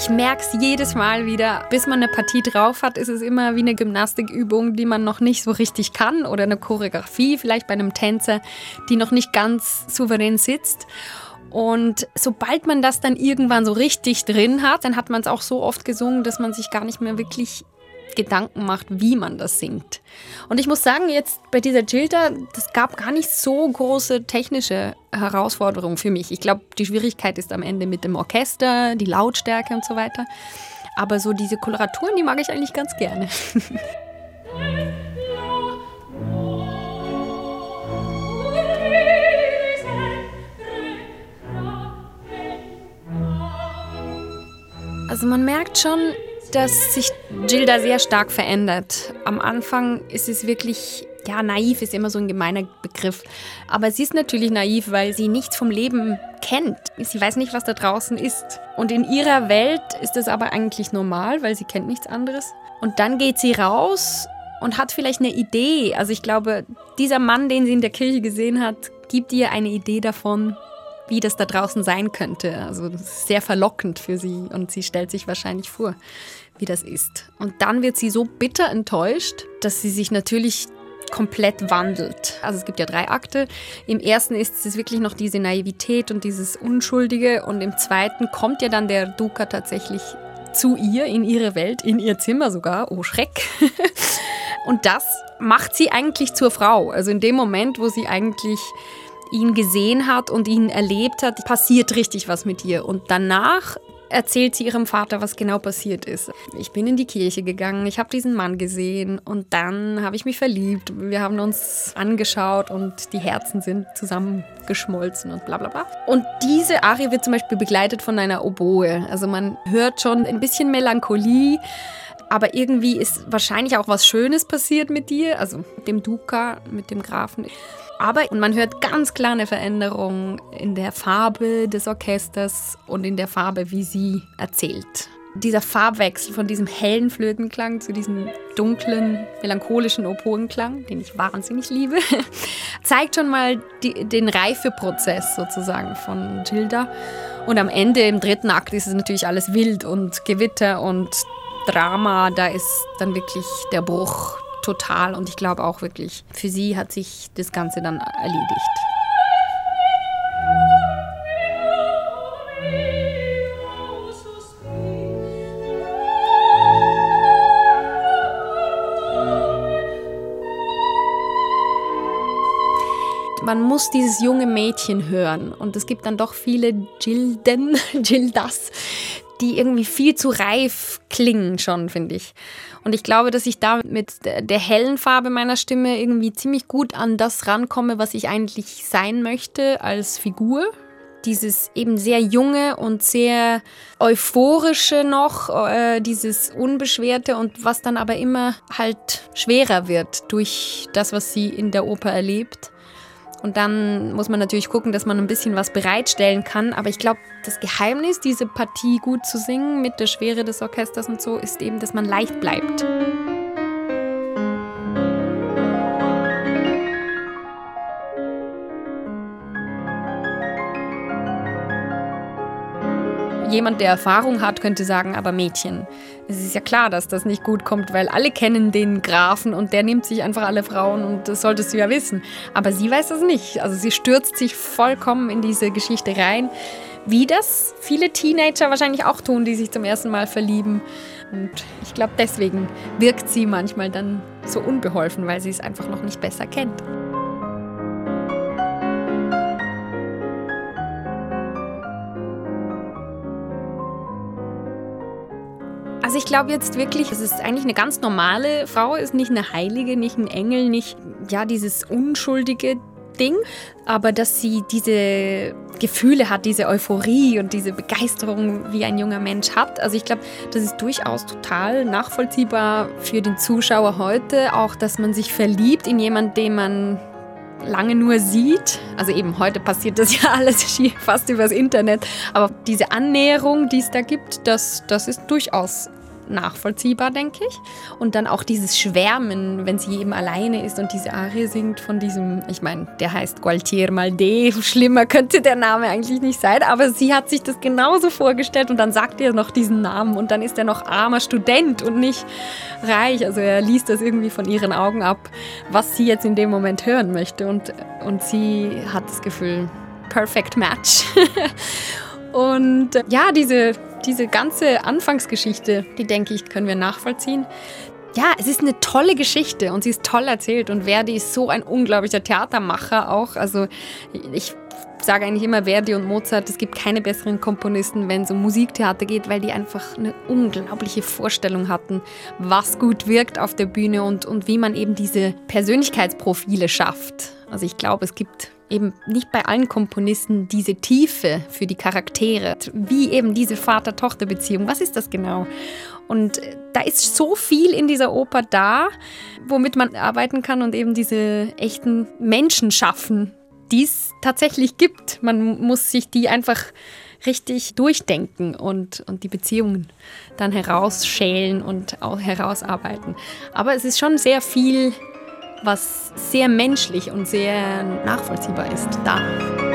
Ich merke es jedes Mal wieder. Bis man eine Partie drauf hat, ist es immer wie eine Gymnastikübung, die man noch nicht so richtig kann oder eine Choreografie, vielleicht bei einem Tänzer, die noch nicht ganz souverän sitzt. Und sobald man das dann irgendwann so richtig drin hat, dann hat man es auch so oft gesungen, dass man sich gar nicht mehr wirklich Gedanken macht, wie man das singt. Und ich muss sagen, jetzt bei dieser Gilda, das gab gar nicht so große technische Herausforderungen für mich. Ich glaube, die Schwierigkeit ist am Ende mit dem Orchester, die Lautstärke und so weiter. Aber so diese Koloraturen, die mag ich eigentlich ganz gerne. Also man merkt schon, dass sich Gilda sehr stark verändert. Am Anfang ist es wirklich, ja, naiv ist immer so ein gemeiner Begriff. Aber sie ist natürlich naiv, weil sie nichts vom Leben kennt. Sie weiß nicht, was da draußen ist. Und in ihrer Welt ist das aber eigentlich normal, weil sie kennt nichts anderes. Und dann geht sie raus und hat vielleicht eine Idee. Also ich glaube, dieser Mann, den sie in der Kirche gesehen hat, gibt ihr eine Idee davon, wie das da draußen sein könnte. Also sehr verlockend für sie und sie stellt sich wahrscheinlich vor, wie das ist. Und dann wird sie so bitter enttäuscht, dass sie sich natürlich komplett wandelt. Also es gibt ja drei Akte. Im ersten ist es wirklich noch diese Naivität und dieses Unschuldige und im zweiten kommt ja dann der Duca tatsächlich zu ihr, in ihre Welt, in ihr Zimmer sogar. Oh Schreck. und das macht sie eigentlich zur Frau. Also in dem Moment, wo sie eigentlich ihn gesehen hat und ihn erlebt hat, passiert richtig was mit ihr. Und danach erzählt sie ihrem Vater, was genau passiert ist. Ich bin in die Kirche gegangen, ich habe diesen Mann gesehen und dann habe ich mich verliebt. Wir haben uns angeschaut und die Herzen sind zusammengeschmolzen und bla bla bla. Und diese Arie wird zum Beispiel begleitet von einer Oboe. Also man hört schon ein bisschen Melancholie. Aber irgendwie ist wahrscheinlich auch was Schönes passiert mit dir, also mit dem Duca, mit dem Grafen. Aber man hört ganz klar eine Veränderung in der Farbe des Orchesters und in der Farbe, wie sie erzählt. Dieser Farbwechsel von diesem hellen Flötenklang zu diesem dunklen, melancholischen Opoenklang, den ich wahnsinnig liebe, zeigt schon mal die, den Reifeprozess sozusagen von Gilda. Und am Ende, im dritten Akt, ist es natürlich alles wild und Gewitter und Drama. Da ist dann wirklich der Bruch total und ich glaube auch wirklich, für sie hat sich das Ganze dann erledigt. man muss dieses junge Mädchen hören. Und es gibt dann doch viele Gilden, Gildas, die irgendwie viel zu reif klingen schon, finde ich. Und ich glaube, dass ich da mit der hellen Farbe meiner Stimme irgendwie ziemlich gut an das rankomme, was ich eigentlich sein möchte als Figur. Dieses eben sehr junge und sehr euphorische noch, äh, dieses unbeschwerte und was dann aber immer halt schwerer wird durch das, was sie in der Oper erlebt. Und dann muss man natürlich gucken, dass man ein bisschen was bereitstellen kann. Aber ich glaube, das Geheimnis, diese Partie gut zu singen mit der Schwere des Orchesters und so, ist eben, dass man leicht bleibt. Jemand, der Erfahrung hat, könnte sagen, aber Mädchen, es ist ja klar, dass das nicht gut kommt, weil alle kennen den Grafen und der nimmt sich einfach alle Frauen und das solltest du ja wissen. Aber sie weiß das nicht. Also sie stürzt sich vollkommen in diese Geschichte rein, wie das viele Teenager wahrscheinlich auch tun, die sich zum ersten Mal verlieben. Und ich glaube, deswegen wirkt sie manchmal dann so unbeholfen, weil sie es einfach noch nicht besser kennt. Also ich glaube jetzt wirklich, es ist eigentlich eine ganz normale Frau, ist nicht eine Heilige, nicht ein Engel, nicht ja dieses unschuldige Ding, aber dass sie diese Gefühle hat, diese Euphorie und diese Begeisterung, wie ein junger Mensch hat. Also ich glaube, das ist durchaus total nachvollziehbar für den Zuschauer heute, auch dass man sich verliebt in jemanden, den man lange nur sieht. Also eben heute passiert das ja alles fast übers Internet, aber diese Annäherung, die es da gibt, das, das ist durchaus nachvollziehbar, denke ich. Und dann auch dieses Schwärmen, wenn sie eben alleine ist und diese Arie singt von diesem, ich meine, der heißt Gualtier Malde, schlimmer könnte der Name eigentlich nicht sein, aber sie hat sich das genauso vorgestellt und dann sagt er noch diesen Namen und dann ist er noch armer Student und nicht reich. Also er liest das irgendwie von ihren Augen ab, was sie jetzt in dem Moment hören möchte und, und sie hat das Gefühl, perfect match. und ja, diese diese ganze Anfangsgeschichte, die denke ich, können wir nachvollziehen. Ja, es ist eine tolle Geschichte und sie ist toll erzählt und Verdi ist so ein unglaublicher Theatermacher auch. Also ich sage eigentlich immer Verdi und Mozart, es gibt keine besseren Komponisten, wenn es um Musiktheater geht, weil die einfach eine unglaubliche Vorstellung hatten, was gut wirkt auf der Bühne und, und wie man eben diese Persönlichkeitsprofile schafft. Also ich glaube, es gibt eben nicht bei allen Komponisten diese Tiefe für die Charaktere, wie eben diese Vater-Tochter-Beziehung. Was ist das genau? Und da ist so viel in dieser Oper da, womit man arbeiten kann und eben diese echten Menschen schaffen, die es tatsächlich gibt. Man muss sich die einfach richtig durchdenken und, und die Beziehungen dann herausschälen und auch herausarbeiten. Aber es ist schon sehr viel was sehr menschlich und sehr nachvollziehbar ist, da.